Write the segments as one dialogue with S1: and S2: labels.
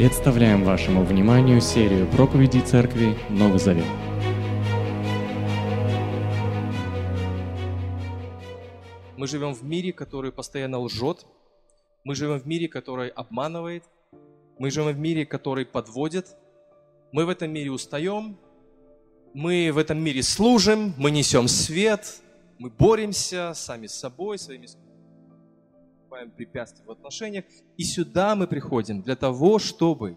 S1: Представляем вашему вниманию серию проповедей Церкви Новый Завет.
S2: Мы живем в мире, который постоянно лжет. Мы живем в мире, который обманывает. Мы живем в мире, который подводит. Мы в этом мире устаем. Мы в этом мире служим. Мы несем свет. Мы боремся сами с собой, своими препятствия в отношениях. И сюда мы приходим для того, чтобы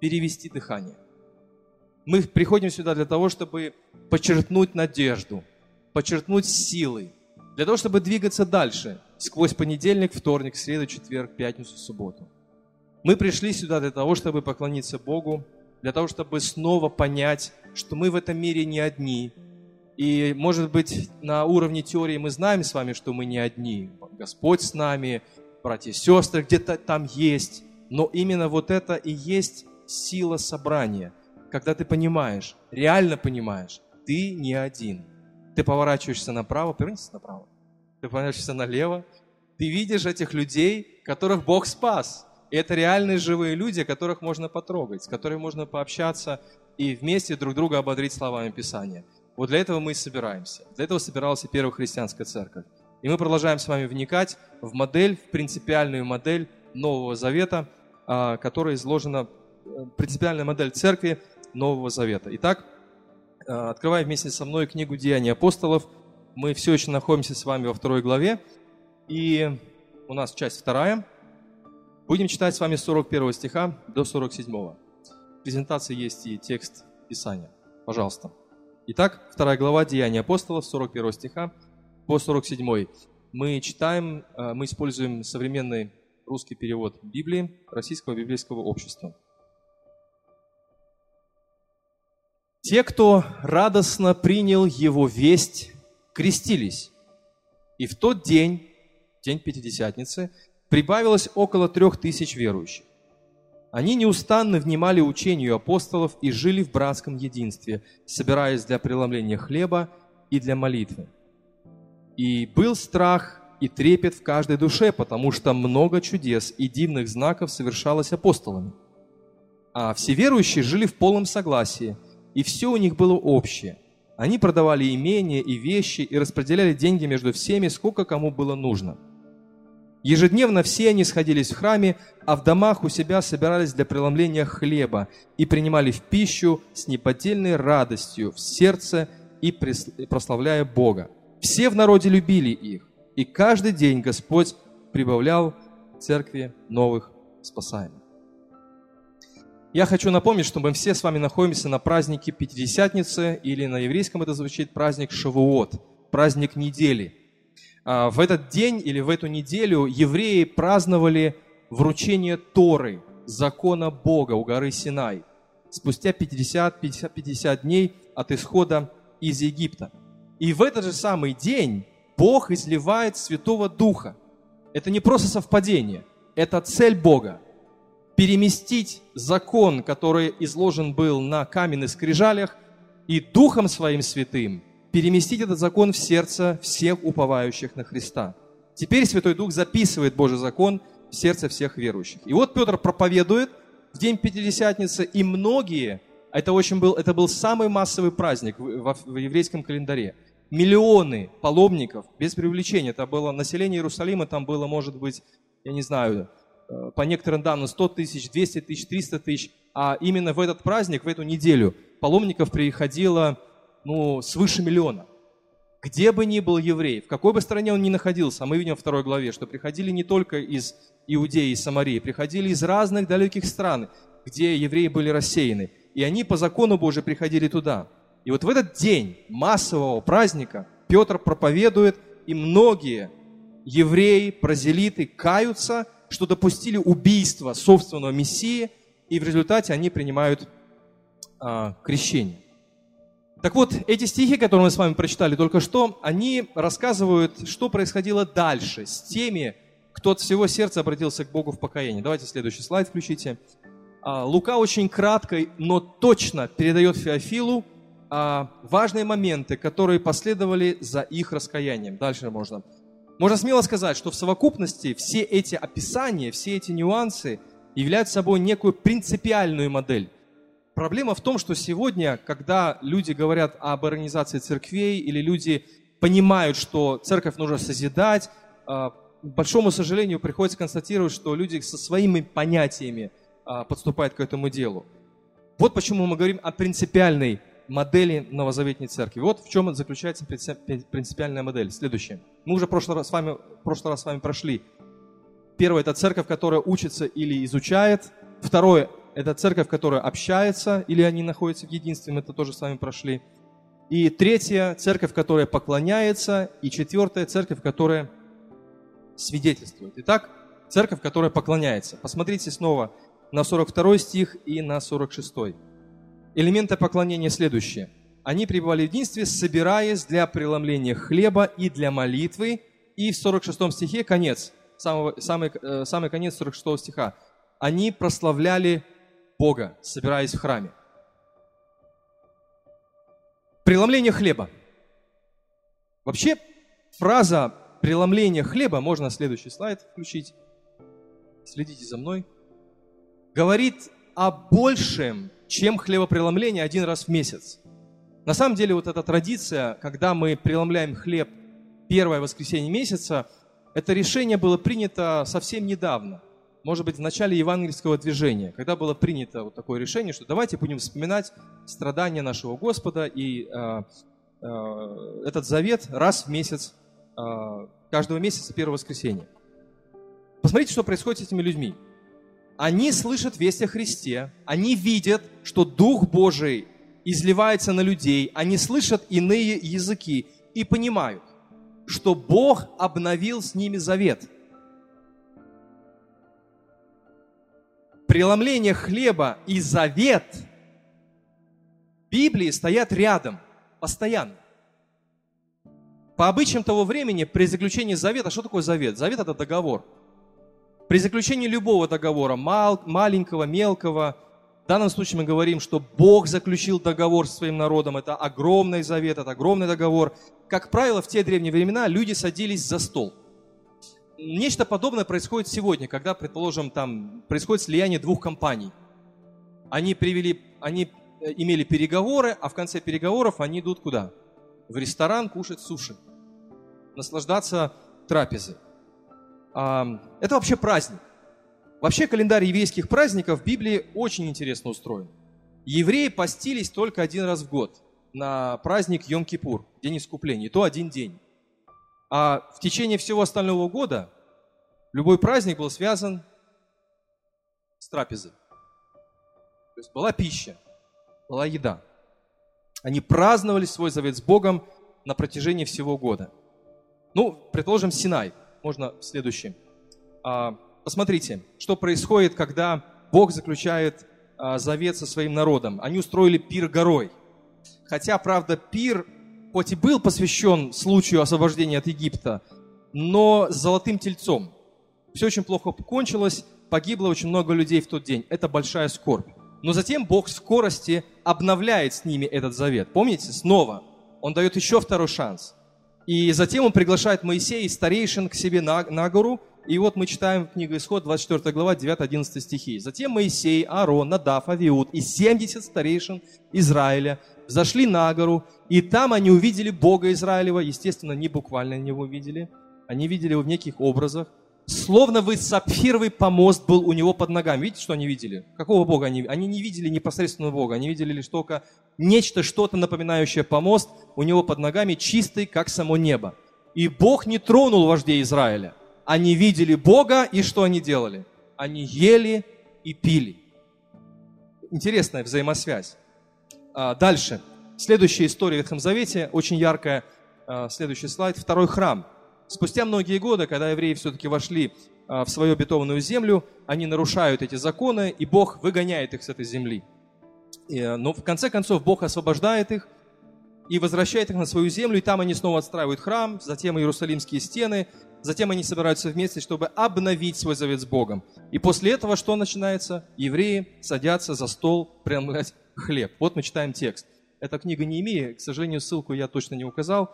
S2: перевести дыхание. Мы приходим сюда для того, чтобы подчеркнуть надежду, подчеркнуть силы, для того, чтобы двигаться дальше, сквозь понедельник, вторник, среду, четверг, пятницу, субботу. Мы пришли сюда для того, чтобы поклониться Богу, для того, чтобы снова понять, что мы в этом мире не одни. И, может быть, на уровне теории мы знаем с вами, что мы не одни. Господь с нами, братья и сестры где-то там есть. Но именно вот это и есть сила собрания, когда ты понимаешь, реально понимаешь, ты не один – ты поворачиваешься направо, повернись направо. Ты поворачиваешься налево. Ты видишь этих людей, которых Бог спас. И это реальные живые люди, которых можно потрогать, с которыми можно пообщаться и вместе друг друга ободрить словами Писания. Вот для этого мы и собираемся. Для этого собиралась и первая христианская церковь. И мы продолжаем с вами вникать в модель, в принципиальную модель Нового Завета, а, которая изложена, э, принципиальная модель церкви Нового Завета. Итак, Э, открывай вместе со мной книгу «Деяния апостолов». Мы все еще находимся с вами во второй главе. И у нас часть вторая. Будем читать с вами с 41 стиха до 47. В презентации есть и текст Писания. Пожалуйста. Итак, вторая глава Деяния апостолов, 41 стиха по 47. Мы читаем, э, мы используем современный русский перевод Библии Российского библейского общества. Те, кто радостно принял его весть, крестились. И в тот день, день Пятидесятницы, прибавилось около трех тысяч верующих. Они неустанно внимали учению апостолов и жили в братском единстве, собираясь для преломления хлеба и для молитвы. И был страх и трепет в каждой душе, потому что много чудес и дивных знаков совершалось апостолами. А все верующие жили в полном согласии – и все у них было общее. Они продавали имения и вещи и распределяли деньги между всеми, сколько кому было нужно. Ежедневно все они сходились в храме, а в домах у себя собирались для преломления хлеба и принимали в пищу с неподдельной радостью в сердце и прославляя Бога. Все в народе любили их, и каждый день Господь прибавлял церкви новых спасаемых. Я хочу напомнить, что мы все с вами находимся на празднике Пятидесятницы, или на еврейском это звучит праздник Шавуот, праздник недели. А, в этот день или в эту неделю евреи праздновали вручение Торы, закона Бога у горы Синай, спустя 50, 50, 50 дней от исхода из Египта. И в этот же самый день Бог изливает Святого Духа. Это не просто совпадение, это цель Бога переместить закон, который изложен был на каменных скрижалях, и Духом Своим Святым переместить этот закон в сердце всех уповающих на Христа. Теперь Святой Дух записывает Божий закон в сердце всех верующих. И вот Петр проповедует в день Пятидесятницы, и многие, это, очень был, это был самый массовый праздник в, в еврейском календаре, миллионы паломников, без привлечения, это было население Иерусалима, там было, может быть, я не знаю, Э, по некоторым данным 100 тысяч, 200 тысяч, 300 тысяч, а именно в этот праздник, в эту неделю паломников приходило ну, свыше миллиона. Где бы ни был еврей, в какой бы стране он ни находился, а мы видим во второй главе, что приходили не только из Иудеи и Самарии, приходили из разных далеких стран, где евреи были рассеяны. И они по закону Божию приходили туда. И вот в этот день массового праздника Петр проповедует, и многие евреи, прозелиты каются что допустили убийство собственного Мессии, и в результате они принимают а, крещение. Так вот, эти стихи, которые мы с вами прочитали только что, они рассказывают, что происходило дальше с теми, кто от всего сердца обратился к Богу в покаянии. Давайте следующий слайд включите. А, Лука очень кратко, но точно передает Феофилу а, важные моменты, которые последовали за их раскаянием. Дальше можно можно смело сказать, что в совокупности все эти описания, все эти нюансы являют собой некую принципиальную модель. Проблема в том, что сегодня, когда люди говорят об организации церквей или люди понимают, что церковь нужно созидать, а, к большому сожалению, приходится констатировать, что люди со своими понятиями а, подступают к этому делу. Вот почему мы говорим о принципиальной модели новозаветной церкви. Вот в чем заключается принципиальная модель. Следующее. Мы уже в прошлый раз с вами, прошлый раз с вами прошли. Первое – это церковь, которая учится или изучает. Второе – это церковь, которая общается, или они находятся в единстве, мы это тоже с вами прошли. И третье – церковь, которая поклоняется. И четвертое – церковь, которая свидетельствует. Итак, церковь, которая поклоняется. Посмотрите снова на 42 стих и на 46. Элементы поклонения следующие. Они пребывали в единстве, собираясь для преломления хлеба и для молитвы. И в 46 стихе конец, самого, самый, э, самый конец 46 стиха. Они прославляли Бога, собираясь в храме. Преломление хлеба. Вообще, фраза преломление хлеба, можно следующий слайд включить, следите за мной, говорит о большем, чем хлебопреломление один раз в месяц. На самом деле вот эта традиция, когда мы преломляем хлеб первое воскресенье месяца, это решение было принято совсем недавно – может быть, в начале евангельского движения, когда было принято вот такое решение, что давайте будем вспоминать страдания нашего Господа и э, э, этот завет раз в месяц, э, каждого месяца первого воскресенья. Посмотрите, что происходит с этими людьми. Они слышат весть о Христе, они видят, что Дух Божий изливается на людей, они слышат иные языки и понимают, что Бог обновил с ними завет – преломление хлеба и завет Библии стоят рядом, постоянно. По обычаям того времени, при заключении завета, что такое завет? Завет – это договор. При заключении любого договора, мал, маленького, мелкого, в данном случае мы говорим, что Бог заключил договор с своим народом. Это огромный завет, это огромный договор. Как правило, в те древние времена люди садились за стол – Нечто подобное происходит сегодня, когда, предположим, там происходит слияние двух компаний. Они, привели, они э, имели переговоры, а в конце переговоров они идут куда? В ресторан кушать суши, наслаждаться трапезой. Это вообще праздник. Вообще календарь еврейских праздников в Библии очень интересно устроен. Евреи постились только один раз в год на праздник Йом-Кипур, День искупления, и то один день. А в течение всего остального года любой праздник был связан с трапезой. То есть была пища, была еда. Они праздновали свой завет с Богом на протяжении всего года. Ну, предположим, Синай. Можно следующий. А, посмотрите, что происходит, когда Бог заключает а, завет со своим народом. Они устроили пир горой. Хотя, правда, пир хоть и был посвящен случаю освобождения от Египта, но с золотым тельцом. Все очень плохо кончилось, погибло очень много людей в тот день. Это большая скорбь. Но затем Бог в скорости обновляет с ними этот завет. Помните, снова Он дает еще второй шанс. И затем Он приглашает Моисея и старейшин к себе на, на гору. И вот мы читаем книгу Исход, 24 глава, 9-11 стихи. Затем Моисей, Аарон, Надав, Авиуд и 70 старейшин Израиля зашли на гору, и там они увидели Бога Израилева, естественно, не буквально него видели, они видели его в неких образах, словно бы сапфировый помост был у него под ногами. Видите, что они видели? Какого Бога они Они не видели непосредственно Бога, они видели лишь только нечто, что-то напоминающее помост у него под ногами, чистый, как само небо. И Бог не тронул вождей Израиля. Они видели Бога, и что они делали? Они ели и пили. Интересная взаимосвязь. А, дальше. Следующая история в Ветхом Завете, очень яркая. А, следующий слайд. Второй храм. Спустя многие годы, когда евреи все-таки вошли а, в свою обетованную землю, они нарушают эти законы, и Бог выгоняет их с этой земли. Но в конце концов Бог освобождает их и возвращает их на свою землю, и там они снова отстраивают храм, затем Иерусалимские стены, затем они собираются вместе, чтобы обновить свой завет с Богом. И после этого что начинается? Евреи садятся за стол преломлять хлеб. Вот мы читаем текст. Эта книга не имеет, к сожалению, ссылку я точно не указал.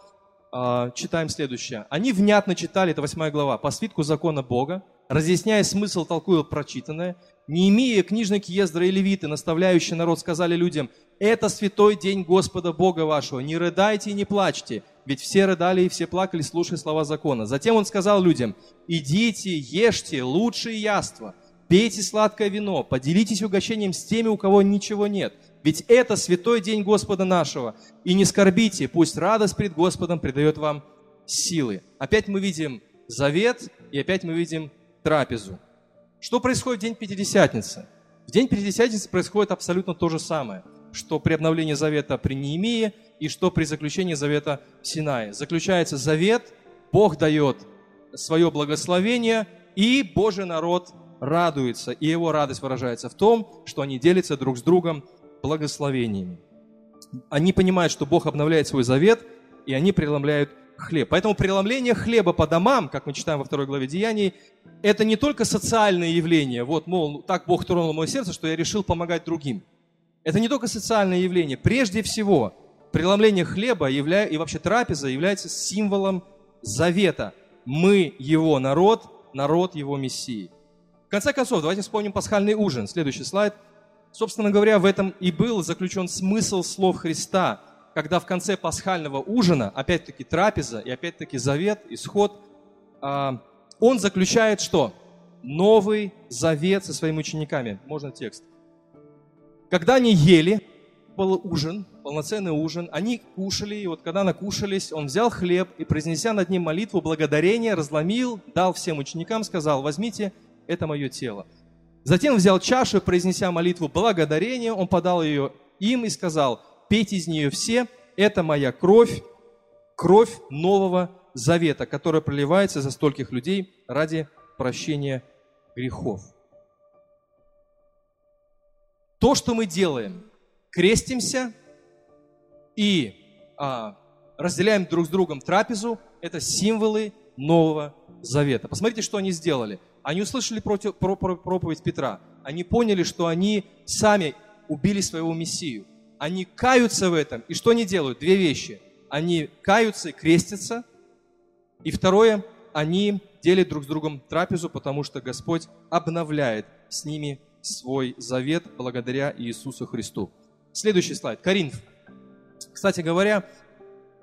S2: А, читаем следующее. Они внятно читали, это восьмая глава, по свитку закона Бога, разъясняя смысл, толкуя прочитанное. Не имея книжники Ездра и Левиты, наставляющие народ, сказали людям, это святой день Господа Бога вашего, не рыдайте и не плачьте, ведь все рыдали и все плакали, слушая слова закона. Затем он сказал людям, идите, ешьте лучшие яства, пейте сладкое вино, поделитесь угощением с теми, у кого ничего нет, ведь это святой день Господа нашего. И не скорбите, пусть радость пред Господом придает вам силы. Опять мы видим завет, и опять мы видим трапезу. Что происходит в день Пятидесятницы? В день Пятидесятницы происходит абсолютно то же самое, что при обновлении завета при Неемии и что при заключении завета в Синае. Заключается завет, Бог дает свое благословение, и Божий народ радуется, и его радость выражается в том, что они делятся друг с другом благословениями. Они понимают, что Бог обновляет свой завет, и они преломляют хлеб. Поэтому преломление хлеба по домам, как мы читаем во второй главе Деяний, это не только социальное явление. Вот, мол, так Бог тронул мое сердце, что я решил помогать другим. Это не только социальное явление. Прежде всего, преломление хлеба явля... и вообще трапеза является символом завета. Мы его народ, народ его Мессии. В конце концов, давайте вспомним пасхальный ужин. Следующий слайд. Собственно говоря, в этом и был заключен смысл слов Христа – когда в конце пасхального ужина, опять-таки трапеза и опять-таки завет, исход, а, он заключает что? Новый завет со своими учениками. Можно текст. Когда они ели, был ужин, полноценный ужин, они кушали, и вот когда накушались, он взял хлеб и, произнеся над ним молитву благодарения, разломил, дал всем ученикам, сказал, возьмите, это мое тело. Затем взял чашу и, произнеся молитву благодарения, он подал ее им и сказал, пейте из нее все, это моя кровь, кровь Нового Завета, которая проливается за стольких людей ради прощения грехов. То, что мы делаем, крестимся и а, разделяем друг с другом трапезу, это символы Нового Завета. Посмотрите, что они сделали. Они услышали против, про, про, проповедь Петра. Они поняли, что они сами убили своего Мессию они каются в этом. И что они делают? Две вещи. Они каются и крестятся. И второе, они делят друг с другом трапезу, потому что Господь обновляет с ними свой завет благодаря Иисусу Христу. Следующий слайд. Коринф. Кстати говоря,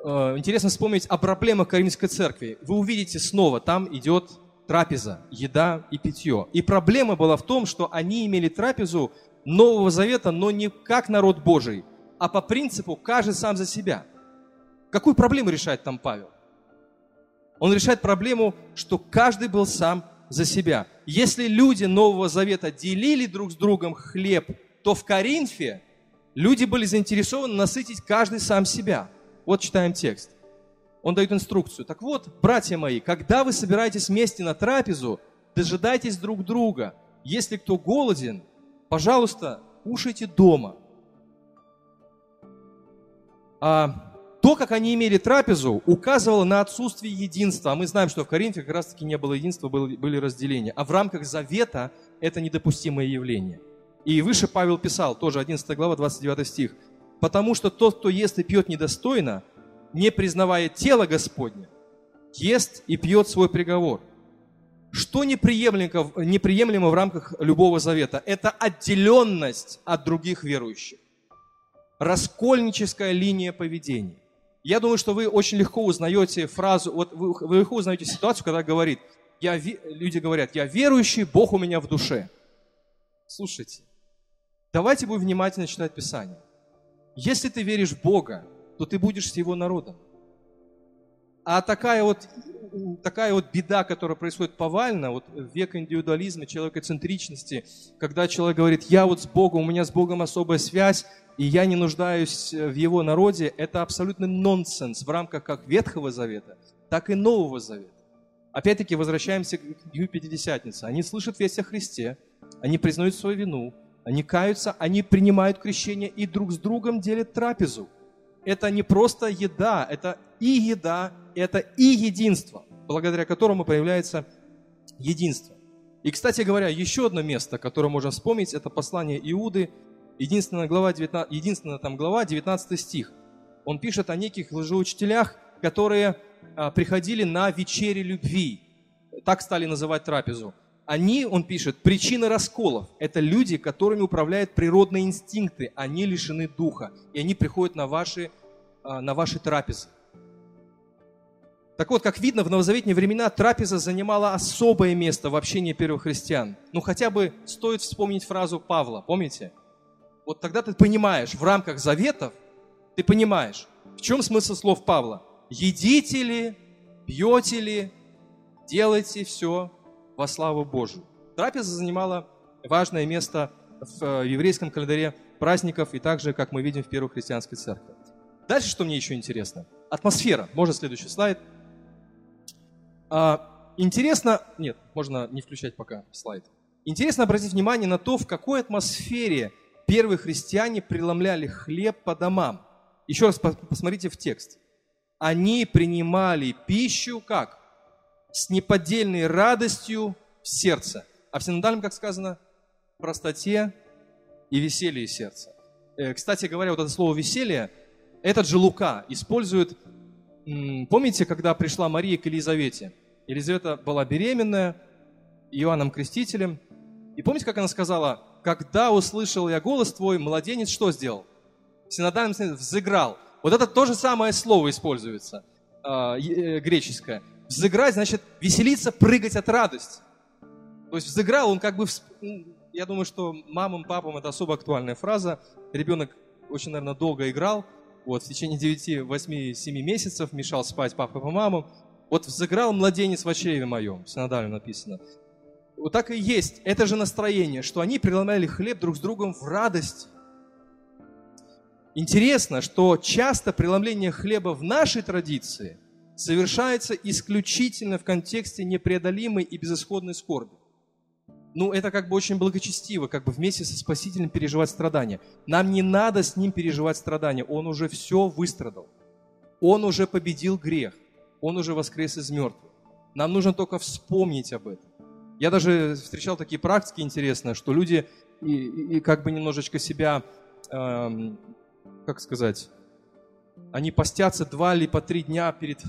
S2: э, интересно вспомнить о проблемах Каринской церкви. Вы увидите снова, там идет трапеза, еда и питье. И проблема была в том, что они имели трапезу Нового Завета, но не как народ Божий, а по принципу каждый сам за себя. Какую проблему решает там Павел? Он решает проблему, что каждый был сам за себя. Если люди Нового Завета делили друг с другом хлеб, то в Коринфе люди были заинтересованы насытить каждый сам себя. Вот читаем текст. Он дает инструкцию. Так вот, братья мои, когда вы собираетесь вместе на трапезу, дожидайтесь друг друга. Если кто голоден, пожалуйста, кушайте дома. А, то, как они имели трапезу, указывало на отсутствие единства. А мы знаем, что в Коринфе как раз-таки не было единства, были разделения. А в рамках завета это недопустимое явление. И выше Павел писал, тоже 11 глава, 29 стих. «Потому что тот, кто ест и пьет недостойно, не признавая тело Господня, ест и пьет свой приговор. Что неприемлемо, неприемлемо в рамках любого завета? Это отделенность от других верующих. Раскольническая линия поведения. Я думаю, что вы очень легко узнаете фразу, вот вы, вы легко узнаете ситуацию, когда говорит, я, люди говорят, я верующий, Бог у меня в душе. Слушайте, давайте будем внимательно читать Писание. Если ты веришь в Бога, то ты будешь с Его народом. А такая вот такая вот беда, которая происходит повально, вот век индивидуализма, человекоцентричности, когда человек говорит, я вот с Богом, у меня с Богом особая связь, и я не нуждаюсь в Его народе, это абсолютно нонсенс в рамках как Ветхого Завета, так и Нового Завета. Опять-таки возвращаемся к Дню Пятидесятницы. Они слышат весть о Христе, они признают свою вину, они каются, они принимают крещение и друг с другом делят трапезу. Это не просто еда, это и еда, это и единство, благодаря которому появляется единство. И, кстати говоря, еще одно место, которое можно вспомнить, это послание Иуды, единственная глава, 19, единственная там глава, 19 стих. Он пишет о неких лжеучителях, которые а, приходили на вечере любви. Так стали называть трапезу. Они, он пишет, причина расколов. Это люди, которыми управляют природные инстинкты. Они лишены духа. И они приходят на ваши, а, на ваши трапезы. Так вот, как видно, в новозаветные времена трапеза занимала особое место в общении первых христиан. Ну, хотя бы стоит вспомнить фразу Павла, помните? Вот тогда ты понимаешь, в рамках заветов, ты понимаешь, в чем смысл слов Павла. Едите ли, пьете ли, делайте все во славу Божию. Трапеза занимала важное место в э, еврейском календаре праздников и также, как мы видим, в первой христианской церкви. Дальше, что мне еще интересно. Атмосфера. Можно следующий слайд. А, интересно, нет, можно не включать пока слайд. Интересно обратить внимание на то, в какой атмосфере первые христиане преломляли хлеб по домам. Еще раз посмотрите в текст. Они принимали пищу как? С неподдельной радостью в сердце. А в синодальном, как сказано, простоте и веселье сердца. Э, кстати говоря, вот это слово «веселье», этот же Лука использует Помните, когда пришла Мария к Елизавете? Елизавета была беременная Иоанном Крестителем. И помните, как она сказала, когда услышал я голос твой, младенец что сделал? Смысле взыграл. Вот это то же самое слово используется, э, греческое. Взыграть значит веселиться, прыгать от радости. То есть взыграл, он как бы... Я думаю, что мамам, папам это особо актуальная фраза. Ребенок очень, наверное, долго играл, вот, в течение 9, 8, 7 месяцев мешал спать папа по маму. Вот взыграл младенец в чреве моем, в синодале написано. Вот так и есть. Это же настроение, что они преломляли хлеб друг с другом в радости. Интересно, что часто преломление хлеба в нашей традиции совершается исключительно в контексте непреодолимой и безысходной скорби ну, это как бы очень благочестиво, как бы вместе со Спасителем переживать страдания. Нам не надо с Ним переживать страдания, Он уже все выстрадал. Он уже победил грех, Он уже воскрес из мертвых. Нам нужно только вспомнить об этом. Я даже встречал такие практики интересные, что люди и, и, и как бы немножечко себя, эм, как сказать, они постятся два или по три дня перед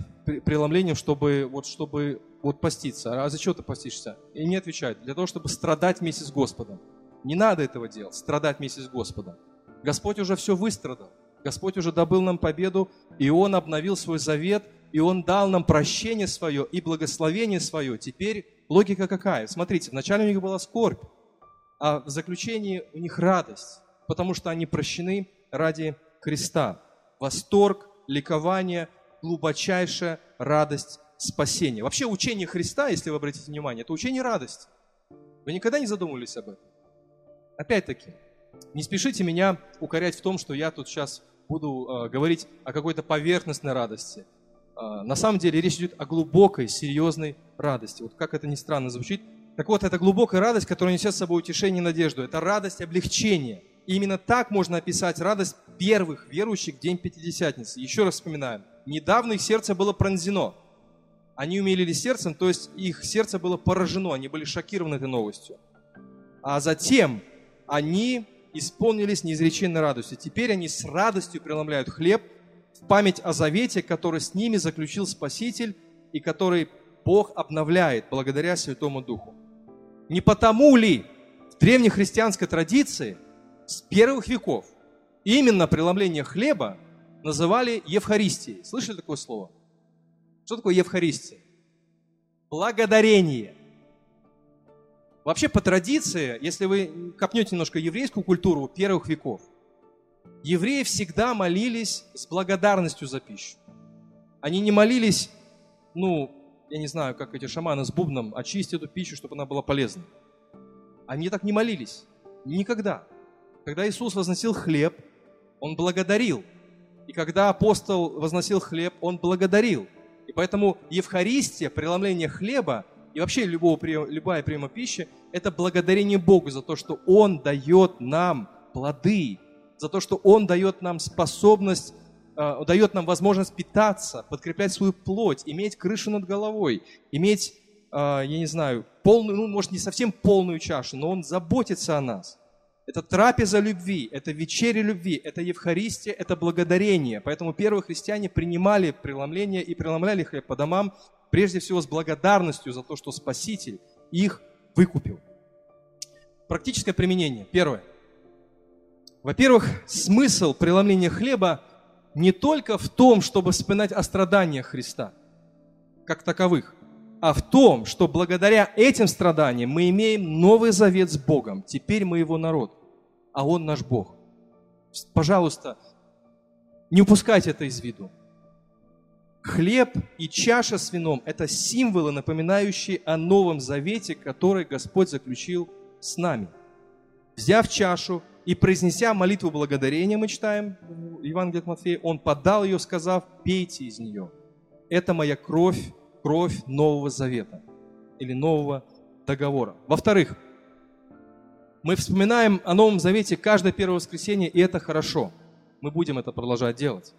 S2: преломлением, чтобы, вот, чтобы вот поститься. А зачем ты постишься? И не отвечают. Для того, чтобы страдать вместе с Господом. Не надо этого делать, страдать вместе с Господом. Господь уже все выстрадал. Господь уже добыл нам победу, и Он обновил свой завет, и Он дал нам прощение свое и благословение свое. Теперь логика какая? Смотрите, вначале у них была скорбь, а в заключении у них радость, потому что они прощены ради креста. Восторг, ликование, глубочайшая радость спасения. Вообще учение Христа, если вы обратите внимание, это учение радости. Вы никогда не задумывались об этом? Опять-таки, не спешите меня укорять в том, что я тут сейчас буду э, говорить о какой-то поверхностной радости. Э, на самом деле речь идет о глубокой, серьезной радости. Вот как это ни странно звучит. Так вот, это глубокая радость, которая несет с собой утешение и надежду. Это радость облегчения. И именно так можно описать радость первых верующих в день Пятидесятницы. Еще раз вспоминаем. Недавно их сердце было пронзено – они умелили сердцем, то есть их сердце было поражено, они были шокированы этой новостью. А затем они исполнились неизреченной радостью. Теперь они с радостью преломляют хлеб в память о завете, который с ними заключил Спаситель и который Бог обновляет благодаря Святому Духу. Не потому ли в древнехристианской традиции с первых веков именно преломление хлеба называли Евхаристией? Слышали такое слово? Что такое Евхаристия? Благодарение. Вообще по традиции, если вы копнете немножко еврейскую культуру первых веков, евреи всегда молились с благодарностью за пищу. Они не молились, ну, я не знаю, как эти шаманы с бубном, очистить эту пищу, чтобы она была полезной. Они так не молились. Никогда. Когда Иисус возносил хлеб, Он благодарил. И когда апостол возносил хлеб, Он благодарил. И поэтому Евхаристия, преломление хлеба и вообще любого, любая приема пищи – это благодарение Богу за то, что Он дает нам плоды, за то, что Он дает нам способность, дает нам возможность питаться, подкреплять свою плоть, иметь крышу над головой, иметь, э, я не знаю, полную, ну, может, не совсем полную чашу, но Он заботится о нас. Это трапеза любви, это вечеря любви, это Евхаристия, это благодарение. Поэтому первые христиане принимали преломление и преломляли хлеб по домам, прежде всего с благодарностью за то, что Спаситель их выкупил. Практическое применение. Первое. Во-первых, смысл преломления хлеба не только в том, чтобы вспоминать о страданиях Христа, как таковых, а в том, что благодаря этим страданиям мы имеем новый завет с Богом. Теперь мы его народ, а Он наш Бог. Пожалуйста, не упускайте это из виду. Хлеб и чаша с вином – это символы, напоминающие о Новом Завете, который Господь заключил с нами. Взяв чашу и произнеся молитву благодарения, мы читаем в Евангелии от Матфея, Он подал ее, сказав, пейте из нее. Это моя кровь, кровь Нового Завета или Нового Договора. Во-вторых, мы вспоминаем о Новом Завете каждое первое воскресенье, и это хорошо. Мы будем это продолжать делать.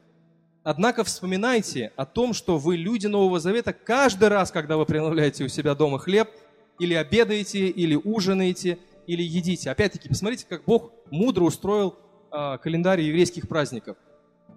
S2: Однако вспоминайте о том, что вы люди Нового Завета каждый раз, когда вы приновляете у себя дома хлеб, или обедаете, или ужинаете, или едите. Опять-таки, посмотрите, как Бог мудро устроил э, календарь еврейских праздников.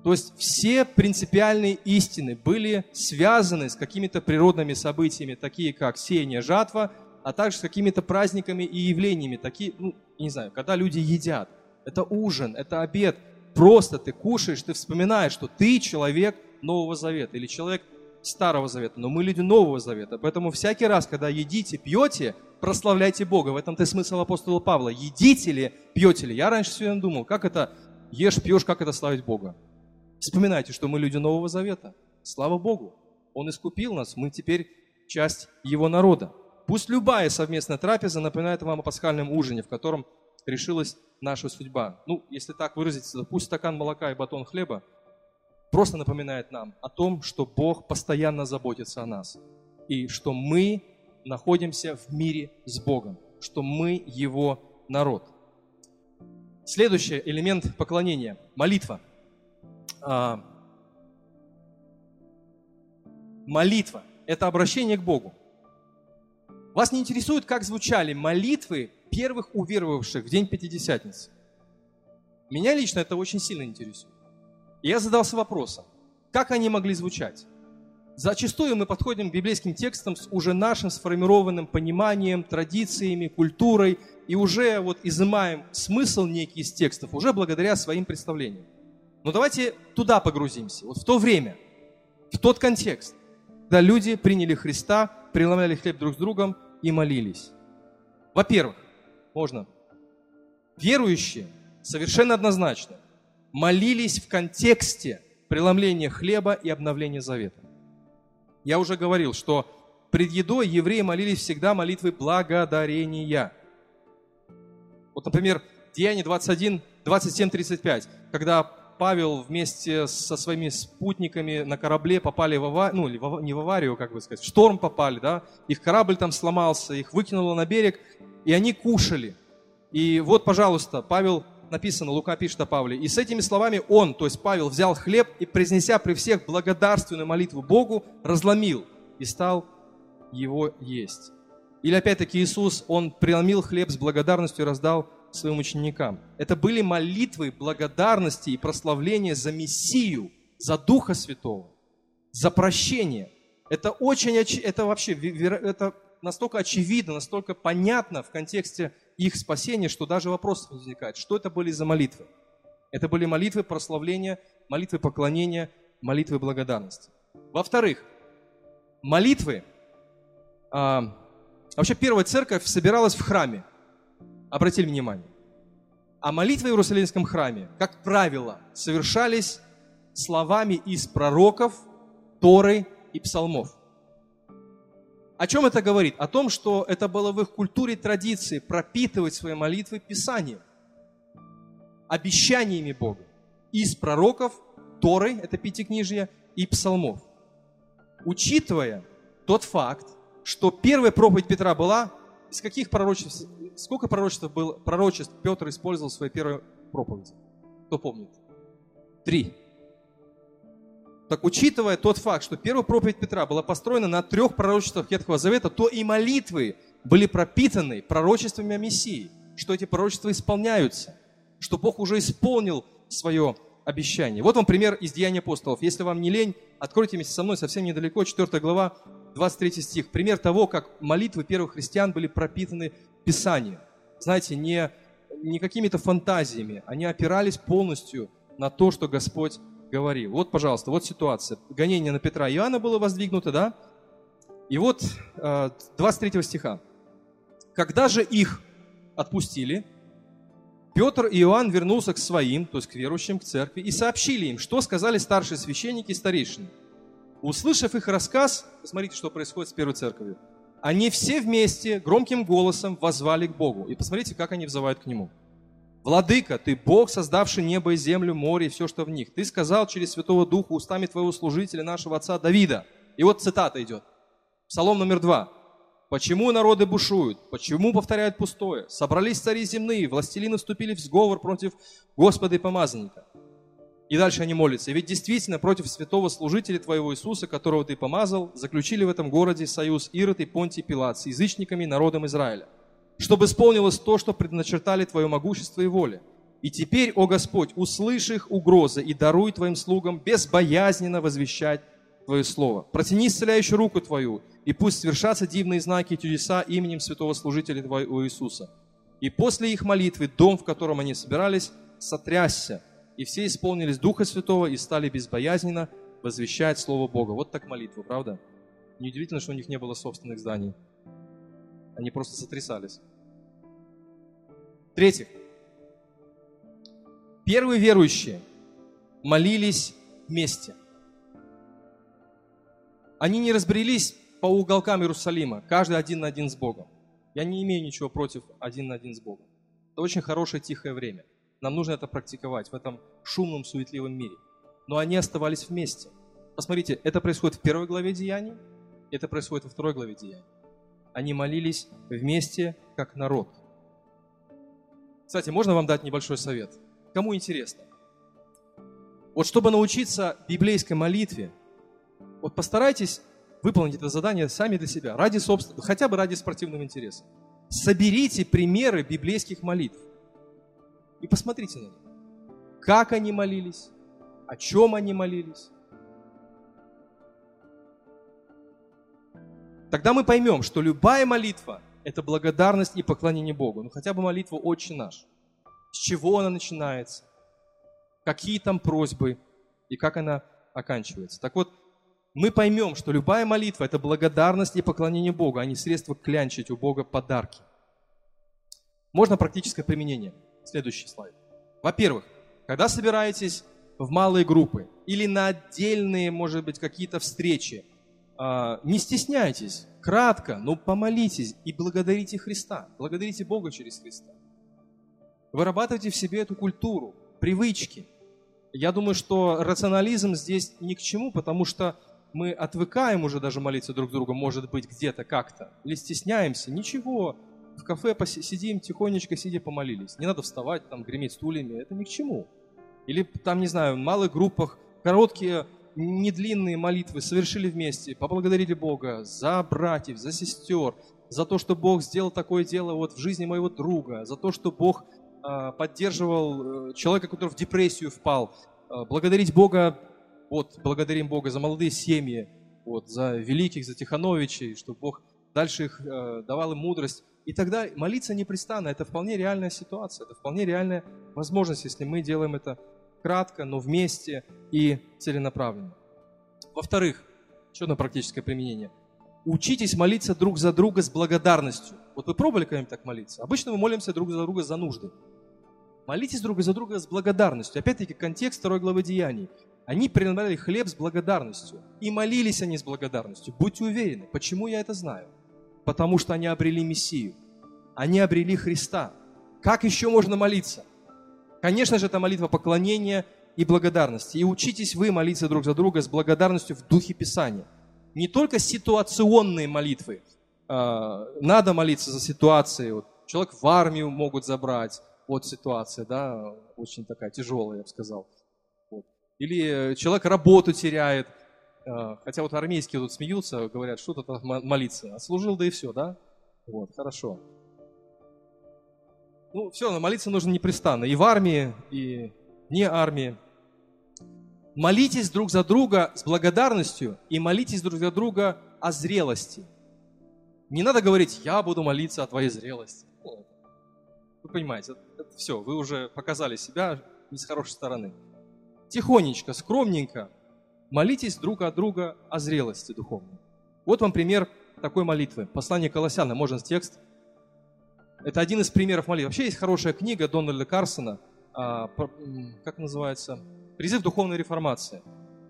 S2: То есть все принципиальные истины были связаны с какими-то природными событиями, такие как сеяние, жатва, а также с какими-то праздниками и явлениями, такие, ну, не знаю, когда люди едят. Это ужин, это обед – просто ты кушаешь, ты вспоминаешь, что ты человек Нового Завета или человек Старого Завета, но мы люди Нового Завета. Поэтому всякий раз, когда едите, пьете, прославляйте Бога. В этом ты смысл апостола Павла. Едите ли, пьете ли. Я раньше все думал, как это ешь, пьешь, как это славить Бога. Вспоминайте, что мы люди Нового Завета. Слава Богу. Он искупил нас, мы теперь часть Его народа. Пусть любая совместная трапеза напоминает вам о пасхальном ужине, в котором решилась наша судьба. Ну, если так выразиться, пусть стакан молока и батон хлеба просто напоминает нам о том, что Бог постоянно заботится о нас. И что мы находимся в мире с Богом, что мы Его народ. Следующий элемент поклонения – молитва. А, молитва – это обращение к Богу. Вас не интересует, как звучали молитвы первых уверовавших в день Пятидесятницы. Меня лично это очень сильно интересует. Я задался вопросом, как они могли звучать? Зачастую мы подходим к библейским текстам с уже нашим сформированным пониманием, традициями, культурой, и уже вот изымаем смысл некий из текстов, уже благодаря своим представлениям. Но давайте туда погрузимся, вот в то время, в тот контекст, когда люди приняли Христа, преломляли хлеб друг с другом и молились. Во-первых, можно. Верующие совершенно однозначно молились в контексте преломления хлеба и обновления завета. Я уже говорил, что пред едой евреи молились всегда молитвы благодарения. Вот, например, Деяние 21, 27, 35, когда Павел вместе со своими спутниками на корабле попали в аварию, ну, не в аварию, как бы сказать, в шторм попали, да, их корабль там сломался, их выкинуло на берег, и они кушали. И вот, пожалуйста, Павел, написано, Лука пишет о Павле, и с этими словами он, то есть Павел, взял хлеб и, произнеся при всех благодарственную молитву Богу, разломил и стал его есть. Или опять-таки Иисус, он преломил хлеб с благодарностью и раздал своим ученикам. Это были молитвы благодарности и прославления за Мессию, за Духа Святого, за прощение. Это очень, это вообще, это настолько очевидно, настолько понятно в контексте их спасения, что даже вопрос возникает, что это были за молитвы. Это были молитвы прославления, молитвы поклонения, молитвы благодарности. Во-вторых, молитвы, а, вообще первая церковь собиралась в храме, обратили внимание. А молитвы в Иерусалимском храме, как правило, совершались словами из пророков, Торы и псалмов. О чем это говорит? О том, что это было в их культуре традиции пропитывать свои молитвы Писанием, обещаниями Бога из пророков, Торы, это пятикнижие, и псалмов. Учитывая тот факт, что первая проповедь Петра была, из каких пророчеств, сколько пророчеств, был, пророчеств Петр использовал в своей первой проповеди? Кто помнит? Три. Так учитывая тот факт, что первая проповедь Петра была построена на трех пророчествах Ветхого Завета, то и молитвы были пропитаны пророчествами о Мессии, что эти пророчества исполняются, что Бог уже исполнил свое обещание. Вот вам пример из Деяния апостолов. Если вам не лень, откройте вместе со мной совсем недалеко, 4 глава 23 стих. Пример того, как молитвы первых христиан были пропитаны Писанием. Знаете, не, не какими-то фантазиями. Они опирались полностью на то, что Господь говорил. Вот, пожалуйста, вот ситуация. Гонение на Петра и Иоанна было воздвигнуто, да? И вот 23 э, стиха. Когда же их отпустили, Петр и Иоанн вернулся к своим, то есть к верующим, к церкви, и сообщили им, что сказали старшие священники и старейшины. Услышав их рассказ, посмотрите, что происходит с первой церковью. Они все вместе громким голосом возвали к Богу. И посмотрите, как они взывают к Нему. «Владыка, Ты Бог, создавший небо и землю, море и все, что в них. Ты сказал через Святого Духа устами Твоего служителя, нашего отца Давида». И вот цитата идет. Псалом номер два. Почему народы бушуют? Почему повторяют пустое? Собрались цари земные, властелины вступили в сговор против Господа и помазанника. И дальше они молятся. Ведь действительно против святого служителя твоего Иисуса, которого ты помазал, заключили в этом городе союз Ирод и Понтий Пилат с язычниками народом Израиля, чтобы исполнилось то, что предначертали твое могущество и воля. И теперь, о Господь, услышь их угрозы и даруй твоим слугам безбоязненно возвещать Твое Слово. Протяни исцеляющую руку Твою, и пусть свершатся дивные знаки и чудеса именем святого служителя Твоего Иисуса. И после их молитвы дом, в котором они собирались, сотрясся, и все исполнились Духа Святого и стали безбоязненно возвещать Слово Бога. Вот так молитва, правда? Неудивительно, что у них не было собственных зданий. Они просто сотрясались. В-третьих, первые верующие молились вместе. Они не разбрелись по уголкам Иерусалима, каждый один на один с Богом. Я не имею ничего против один на один с Богом. Это очень хорошее тихое время. Нам нужно это практиковать в этом шумном, суетливом мире. Но они оставались вместе. Посмотрите, это происходит в первой главе Деяний, это происходит во второй главе Деяний. Они молились вместе, как народ. Кстати, можно вам дать небольшой совет? Кому интересно? Вот чтобы научиться библейской молитве, вот постарайтесь выполнить это задание сами для себя, ради собственного, хотя бы ради спортивного интереса. Соберите примеры библейских молитв и посмотрите на них. Как они молились, о чем они молились. Тогда мы поймем, что любая молитва – это благодарность и поклонение Богу. Ну хотя бы молитва «Отче наш». С чего она начинается? Какие там просьбы? И как она оканчивается? Так вот, мы поймем, что любая молитва – это благодарность и поклонение Богу, а не средство клянчить у Бога подарки. Можно практическое применение. Следующий слайд. Во-первых, когда собираетесь в малые группы или на отдельные, может быть, какие-то встречи, не стесняйтесь, кратко, но помолитесь и благодарите Христа, благодарите Бога через Христа. Вырабатывайте в себе эту культуру, привычки. Я думаю, что рационализм здесь ни к чему, потому что мы отвыкаем уже даже молиться друг другу, может быть, где-то как-то, или стесняемся, ничего, в кафе посидим, тихонечко сидя помолились. Не надо вставать, там, греметь стульями, это ни к чему. Или там, не знаю, в малых группах, короткие, недлинные молитвы совершили вместе, поблагодарили Бога за братьев, за сестер, за то, что Бог сделал такое дело вот в жизни моего друга, за то, что Бог э, поддерживал э, человека, который в депрессию впал. Э, благодарить Бога вот, благодарим Бога за молодые семьи, вот, за великих, за Тихановичей, чтобы Бог дальше их э, давал им мудрость. И тогда молиться непрестанно – это вполне реальная ситуация, это вполне реальная возможность, если мы делаем это кратко, но вместе и целенаправленно. Во-вторых, еще одно практическое применение. Учитесь молиться друг за друга с благодарностью. Вот вы пробовали когда-нибудь так молиться? Обычно мы молимся друг за друга за нужды. Молитесь друг за друга с благодарностью. Опять-таки, контекст второй главы Деяний. Они принимали хлеб с благодарностью. И молились они с благодарностью. Будьте уверены. Почему я это знаю? Потому что они обрели Мессию. Они обрели Христа. Как еще можно молиться? Конечно же, это молитва поклонения и благодарности. И учитесь вы молиться друг за друга с благодарностью в духе Писания. Не только ситуационные молитвы. А, надо молиться за ситуации. Вот человек в армию могут забрать. Вот ситуация, да, очень такая тяжелая, я бы сказал. Или человек работу теряет. Э, хотя вот армейские тут смеются, говорят, что тут молиться. Отслужил, да и все, да? Вот, хорошо. Ну, все, но молиться нужно непрестанно. И в армии, и вне армии. Молитесь друг за друга с благодарностью и молитесь друг за друга о зрелости. Не надо говорить, я буду молиться о твоей зрелости. Вы понимаете, это, это все, вы уже показали себя не с хорошей стороны. Тихонечко, скромненько молитесь друг от друга о зрелости духовной. Вот вам пример такой молитвы. Послание Колоссянам, можно текст. Это один из примеров молитвы. Вообще есть хорошая книга Дональда Карсона, а, как называется? «Призыв духовной реформации».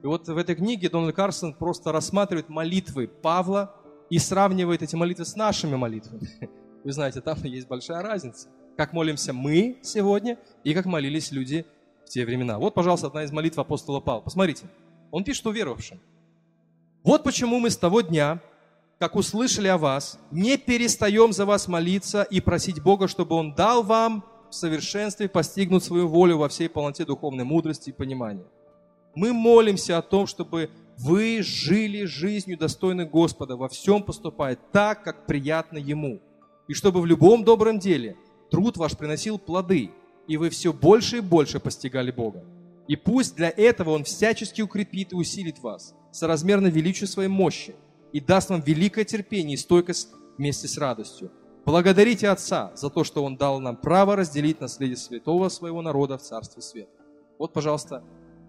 S2: И вот в этой книге Дональд Карсон просто рассматривает молитвы Павла и сравнивает эти молитвы с нашими молитвами. Вы знаете, там есть большая разница. Как молимся мы сегодня и как молились люди в те времена. Вот, пожалуйста, одна из молитв апостола Павла. Посмотрите. Он пишет уверовавшим. Вот почему мы с того дня, как услышали о вас, не перестаем за вас молиться и просить Бога, чтобы Он дал вам в совершенстве постигнуть свою волю во всей полноте духовной мудрости и понимания. Мы молимся о том, чтобы вы жили жизнью достойной Господа, во всем поступая так, как приятно Ему. И чтобы в любом добром деле труд ваш приносил плоды, и вы все больше и больше постигали Бога. И пусть для этого Он всячески укрепит и усилит вас, соразмерно величию своей мощи, и даст вам великое терпение и стойкость вместе с радостью. Благодарите Отца за то, что Он дал нам право разделить наследие святого своего народа в Царстве Света. Вот, пожалуйста,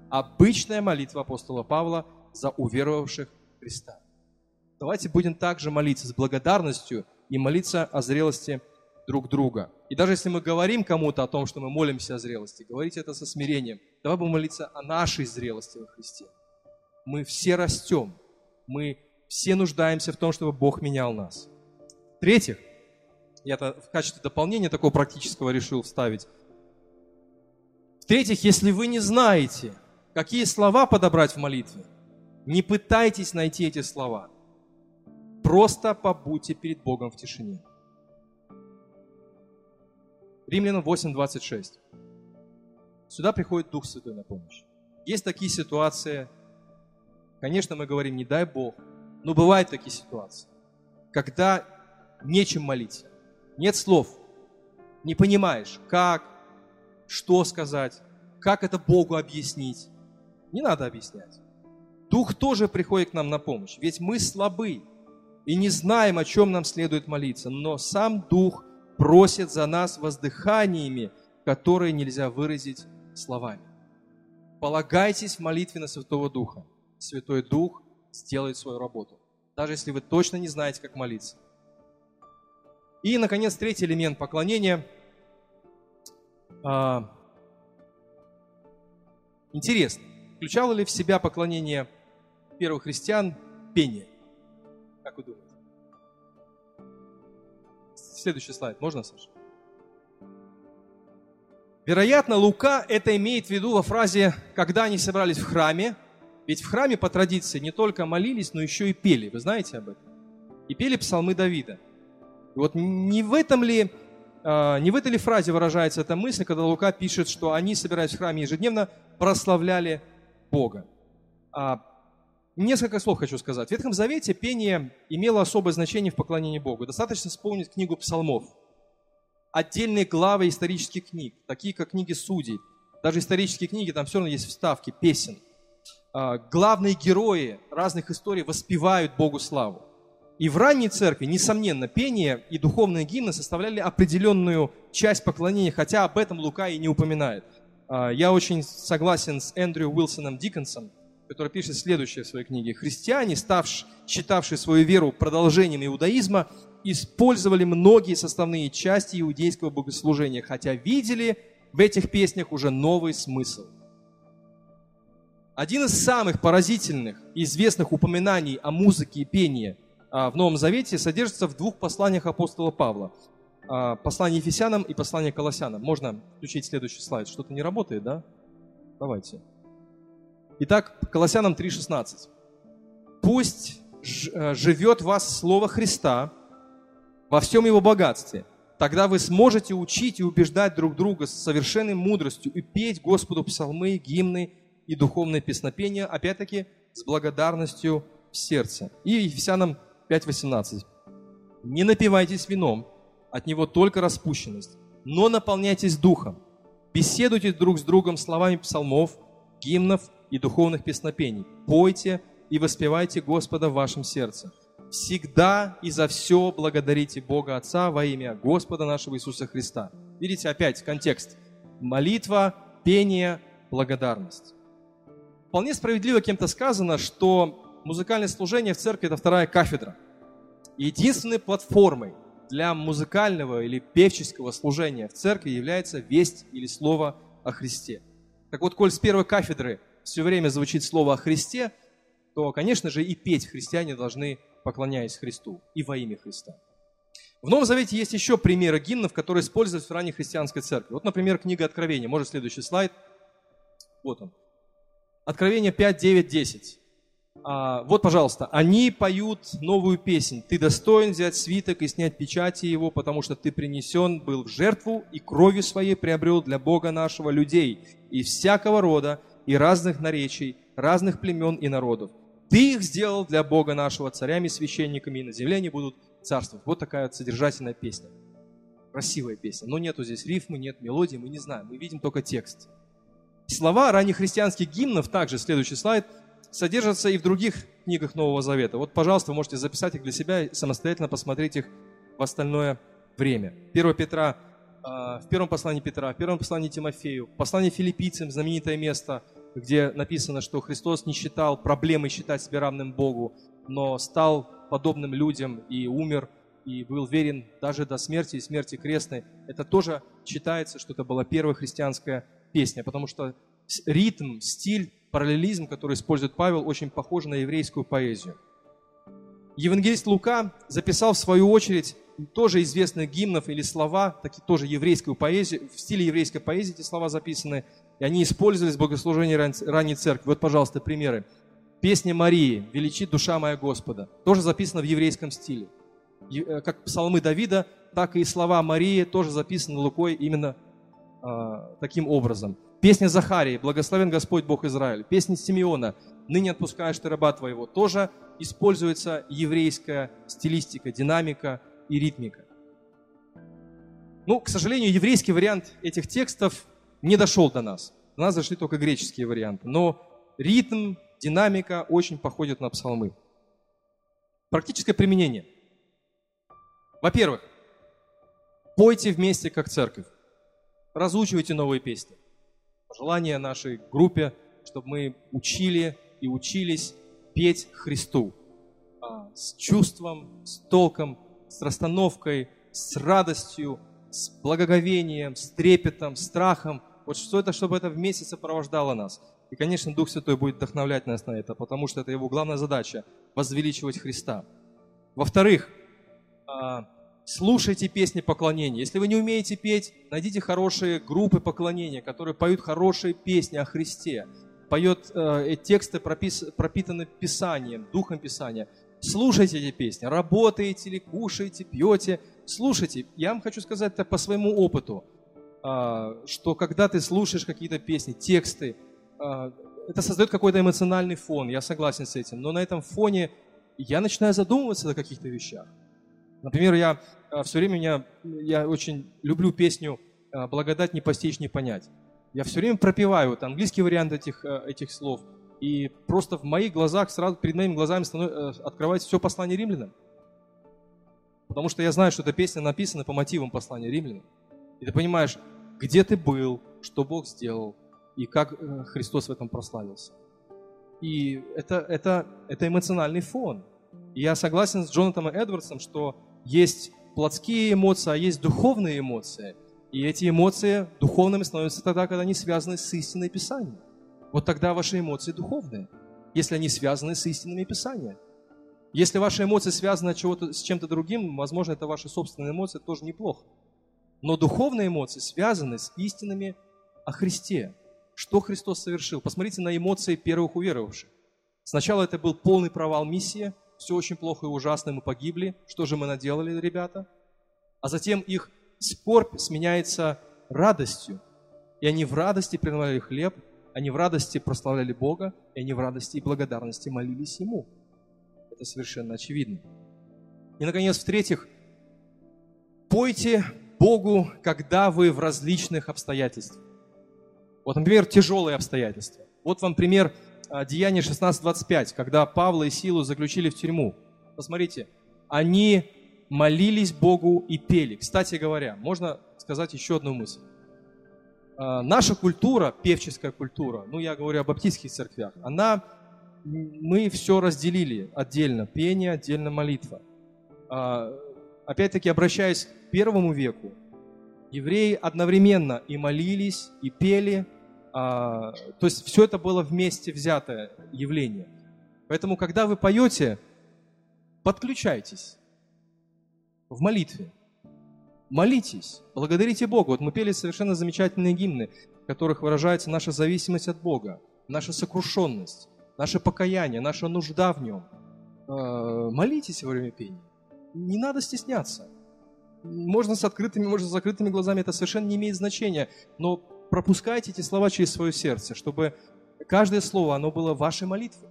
S2: обычная молитва апостола Павла за уверовавших Христа. Давайте будем также молиться с благодарностью и молиться о зрелости друг друга. И даже если мы говорим кому-то о том, что мы молимся о зрелости, говорите это со смирением. Давай будем молиться о нашей зрелости во Христе. Мы все растем, мы все нуждаемся в том, чтобы Бог менял нас. В-третьих, я в качестве дополнения такого практического решил вставить. В-третьих, если вы не знаете, Какие слова подобрать в молитве? Не пытайтесь найти эти слова. Просто побудьте перед Богом в тишине. Римлянам 8.26. Сюда приходит Дух Святой на помощь. Есть такие ситуации, конечно, мы говорим, не дай Бог, но бывают такие ситуации, когда нечем молиться, нет слов, не понимаешь, как, что сказать, как это Богу объяснить. Не надо объяснять. Дух тоже приходит к нам на помощь, ведь мы слабы и не знаем, о чем нам следует молиться, но сам Дух просит за нас воздыханиями, которые нельзя выразить словами. Полагайтесь в молитве на Святого Духа. Святой Дух сделает свою работу, даже если вы точно не знаете, как молиться. И, наконец, третий элемент поклонения. А, интересно включало ли в себя поклонение первых христиан пение? Как вы думаете? Следующий слайд. Можно, Саша? Вероятно, Лука это имеет в виду во фразе «когда они собрались в храме», ведь в храме по традиции не только молились, но еще и пели. Вы знаете об этом? И пели псалмы Давида. И вот не в этом ли а, не в этой ли фразе выражается эта мысль, когда Лука пишет, что они, собираясь в храме ежедневно, прославляли Бога. А, несколько слов хочу сказать. В Ветхом Завете пение имело особое значение в поклонении Богу. Достаточно вспомнить книгу псалмов. Отдельные главы исторических книг, такие как книги судей. Даже исторические книги, там все равно есть вставки, песен. А, главные герои разных историй воспевают Богу славу. И в ранней церкви, несомненно, пение и духовные гимны составляли определенную часть поклонения, хотя об этом Лука и не упоминает. А, я очень согласен с Эндрю Уилсоном Диккенсом, который пишет следующее в своей книге. Христиане, ставшие, считавшие свою веру продолжением иудаизма, использовали многие составные части иудейского богослужения, хотя видели в этих песнях уже новый смысл. Один из самых поразительных и известных упоминаний о музыке и пении а, в Новом Завете содержится в двух посланиях апостола Павла. А, послание Ефесянам и послание Колоссянам. Можно включить следующий слайд. Что-то не работает, да? Давайте. Итак, Колоссянам 3.16. «Пусть э, живет в вас Слово Христа во всем Его богатстве. Тогда вы сможете учить и убеждать друг друга с совершенной мудростью и петь Господу псалмы, гимны и духовные песнопения, опять-таки, с благодарностью в сердце». И Ефесянам 5.18. «Не напивайтесь вином, от него только распущенность. Но наполняйтесь духом. Беседуйте друг с другом словами псалмов, гимнов и духовных песнопений. Пойте и воспевайте Господа в вашем сердце. всегда и за все благодарите Бога Отца во имя Господа нашего Иисуса Христа. Видите, опять контекст. Молитва, пение, благодарность. Вполне справедливо кем-то сказано, что музыкальное служение в церкви – это вторая кафедра. единственной платформой для музыкального или певческого служения в церкви является весть или слово о Христе. Так вот, коль с первой кафедры все время звучит слово о Христе, то, конечно же, и петь христиане должны, поклоняясь Христу и во имя Христа. В Новом Завете есть еще примеры гимнов, которые используются в ранней христианской церкви. Вот, например, книга Откровения. Может, следующий слайд? Вот он. Откровение 5, 9, 10. А, вот, пожалуйста, они поют новую песнь. Ты достоин взять свиток и снять печати его, потому что ты принесен был в жертву и кровью своей приобрел для Бога нашего людей и всякого рода, и разных наречий, разных племен и народов. Ты их сделал для Бога нашего царями, священниками, и на земле они будут царствовать. Вот такая вот содержательная песня. Красивая песня. Но нету здесь рифмы, нет мелодии, мы не знаем. Мы видим только текст. Слова ранних христианских гимнов, также следующий слайд, содержатся и в других книгах Нового Завета. Вот, пожалуйста, вы можете записать их для себя и самостоятельно посмотреть их в остальное время. 1 Петра, а, в первом послании Петра, в первом послании Тимофею, послание филиппийцам, знаменитое место, где написано, что Христос не считал проблемой считать себя равным Богу, но стал подобным людям и умер, и был верен даже до смерти и смерти крестной. Это тоже считается, что это была первая христианская песня, потому что ритм, стиль, параллелизм, который использует Павел, очень похож на еврейскую поэзию. Евангелист Лука записал в свою очередь тоже известных гимнов или слова, такие тоже еврейскую поэзию, в стиле еврейской поэзии эти слова записаны, и они использовались в богослужении ранней церкви. Вот, пожалуйста, примеры. Песня Марии «Величит душа моя Господа» тоже записана в еврейском стиле. Э, как псалмы Давида, так и слова Марии тоже записаны Лукой именно таким образом. Песня Захарии «Благословен Господь Бог Израиль». Песня Симеона «Ныне отпускаешь ты раба твоего». Тоже используется еврейская стилистика, динамика и ритмика. Ну, к сожалению, еврейский вариант этих текстов не дошел до нас. До нас зашли только греческие варианты. Но ритм, динамика очень походят на псалмы. Практическое применение. Во-первых, пойте вместе как церковь разучивайте новые песни. Пожелание нашей группе, чтобы мы учили и учились петь Христу а, с чувством, с толком, с расстановкой, с радостью, с благоговением, с трепетом, страхом. Вот что это, чтобы это вместе сопровождало нас. И, конечно, Дух Святой будет вдохновлять нас на это, потому что это его главная задача – возвеличивать Христа. Во-вторых, а, слушайте песни поклонения. Если вы не умеете петь, найдите хорошие группы поклонения, которые поют хорошие песни о Христе, поют э, тексты, пропис, пропитаны Писанием, Духом Писания. Слушайте эти песни, работаете ли, кушаете, пьете, слушайте. Я вам хочу сказать это по своему опыту, э, что когда ты слушаешь какие-то песни, тексты, э, это создает какой-то эмоциональный фон, я согласен с этим, но на этом фоне я начинаю задумываться о каких-то вещах. Например, я э, все время, меня, я очень люблю песню э, «Благодать не постичь, не понять». Я все время пропиваю вот английский вариант этих, э, этих слов, и просто в моих глазах, сразу перед моими глазами открывается все послание римлянам. Потому что я знаю, что эта песня написана по мотивам послания римлянам. И ты понимаешь, где ты был, что Бог сделал, и как Христос в этом прославился. И это, это, это эмоциональный фон. И я согласен с Джонатаном Эдвардсом, что есть плотские эмоции, а есть духовные эмоции. И эти эмоции духовными становятся тогда, когда они связаны с истиной Писания. Вот тогда ваши эмоции духовные, если они связаны с истинными Писания. Если ваши эмоции связаны с чем-то другим, возможно, это ваши собственные эмоции, тоже неплохо. Но духовные эмоции связаны с истинами о Христе. Что Христос совершил? Посмотрите на эмоции первых уверовавших. Сначала это был полный провал миссии, все очень плохо и ужасно, мы погибли, что же мы наделали, ребята? А затем их скорбь сменяется радостью, и они в радости принимали хлеб, они в радости прославляли Бога, и они в радости и благодарности молились Ему. Это совершенно очевидно. И, наконец, в-третьих, пойте Богу, когда вы в различных обстоятельствах. Вот, например, тяжелые обстоятельства. Вот вам пример Деяние 16.25, когда Павла и Силу заключили в тюрьму. Посмотрите, они молились Богу и пели. Кстати говоря, можно сказать еще одну мысль. А, наша культура, певческая культура, ну я говорю о баптистских церквях, она, мы все разделили отдельно, пение, отдельно молитва. А, опять-таки, обращаясь к первому веку, евреи одновременно и молились, и пели, а, то есть все это было вместе взятое явление. Поэтому, когда вы поете, подключайтесь в молитве. Молитесь, благодарите Бога. Вот мы пели совершенно замечательные гимны, в которых выражается наша зависимость от Бога, наша сокрушенность, наше покаяние, наша нужда в Нем. А, молитесь во время пения. Не надо стесняться. Можно с открытыми, можно с закрытыми глазами, это совершенно не имеет значения. Но пропускайте эти слова через свое сердце, чтобы каждое слово, оно было вашей молитвой.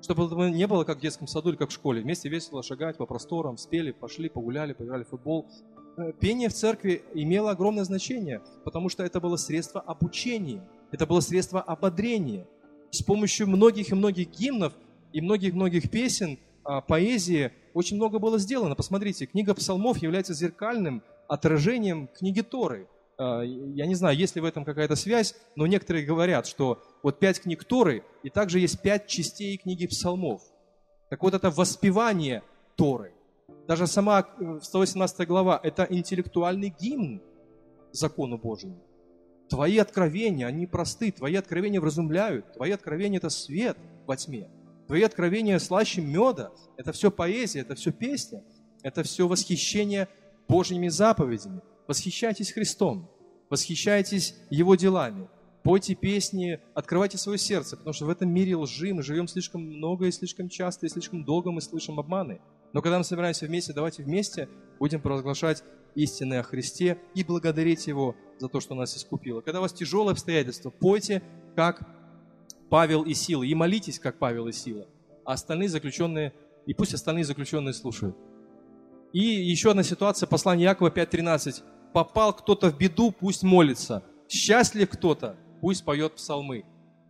S2: Чтобы это не было как в детском саду или как в школе. Вместе весело шагать по просторам, спели, пошли, погуляли, поиграли в футбол. Э, пение в церкви имело огромное значение, потому что это было средство обучения, это было средство ободрения. С помощью многих и многих гимнов и многих-многих песен, а, поэзии очень много было сделано. Посмотрите, книга псалмов является зеркальным отражением книги Торы. А, я не знаю, есть ли в этом какая-то связь, но некоторые говорят, что вот пять книг Торы, и также есть пять частей книги псалмов. Так вот это воспевание Торы. Даже сама 118 э, глава – это интеллектуальный гимн закону Божьему. Твои откровения, они просты, твои откровения вразумляют, твои откровения – это свет во тьме. Твои откровения слаще меда – это все поэзия, это все песня, это все восхищение Божьими заповедями. Восхищайтесь Христом, восхищайтесь Его делами, пойте песни, открывайте свое сердце, потому что в этом мире лжи мы живем слишком много и слишком часто, и слишком долго мы слышим обманы. Но когда мы собираемся вместе, давайте вместе будем провозглашать истины о Христе и благодарить Его за то, что нас искупило. Когда у вас тяжелые обстоятельства, пойте, как Павел и Сила, и молитесь, как Павел и Сила. А остальные заключенные, и пусть остальные заключенные слушают. И еще одна ситуация, послание Якова 5.13. Попал кто-то в беду, пусть молится. Счастлив кто-то, пусть поет псалмы.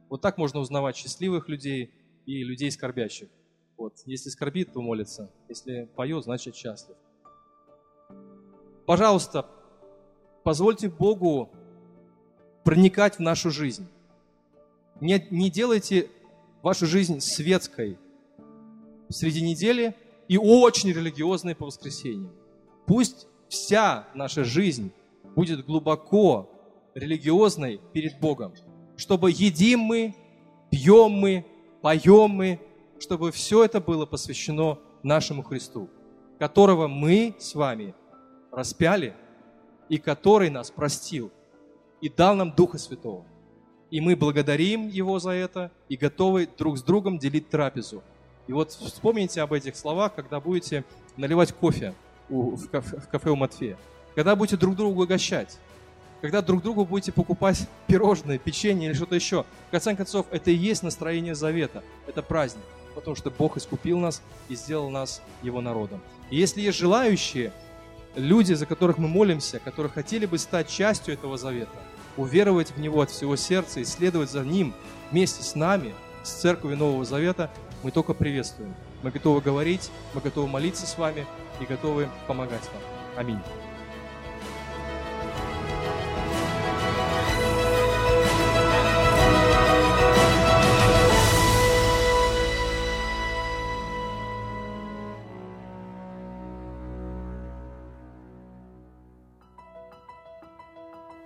S2: Вот так можно узнавать счастливых людей и людей скорбящих. Вот. Если скорбит, то молится. Если поет, значит счастлив. Пожалуйста, позвольте Богу проникать в нашу жизнь. Не, не делайте вашу жизнь светской среди недели и очень религиозной по воскресеньям. Пусть вся наша жизнь будет глубоко религиозной перед Богом, чтобы едим мы, пьем мы, поем мы, чтобы все это было посвящено нашему Христу, которого мы с вами распяли и который нас простил и дал нам Духа Святого. И мы благодарим Его за это и готовы друг с другом делить трапезу. И вот вспомните об этих словах, когда будете наливать кофе у, в, кафе, в кафе у Матфея. Когда будете друг друга угощать. Когда друг другу будете покупать пирожные, печенье или что-то еще. В конце концов, это и есть настроение завета. Это праздник. Потому что Бог искупил нас и сделал нас Его народом. И если есть желающие, люди, за которых мы молимся, которые хотели бы стать частью этого завета – уверовать в Него от всего сердца и следовать за Ним вместе с нами, с Церковью Нового Завета, мы только приветствуем. Мы готовы говорить, мы готовы молиться с вами и готовы помогать вам. Аминь.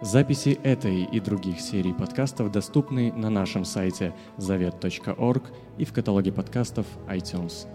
S1: Записи этой и других серий подкастов доступны на нашем сайте завет.орг и в каталоге подкастов iTunes.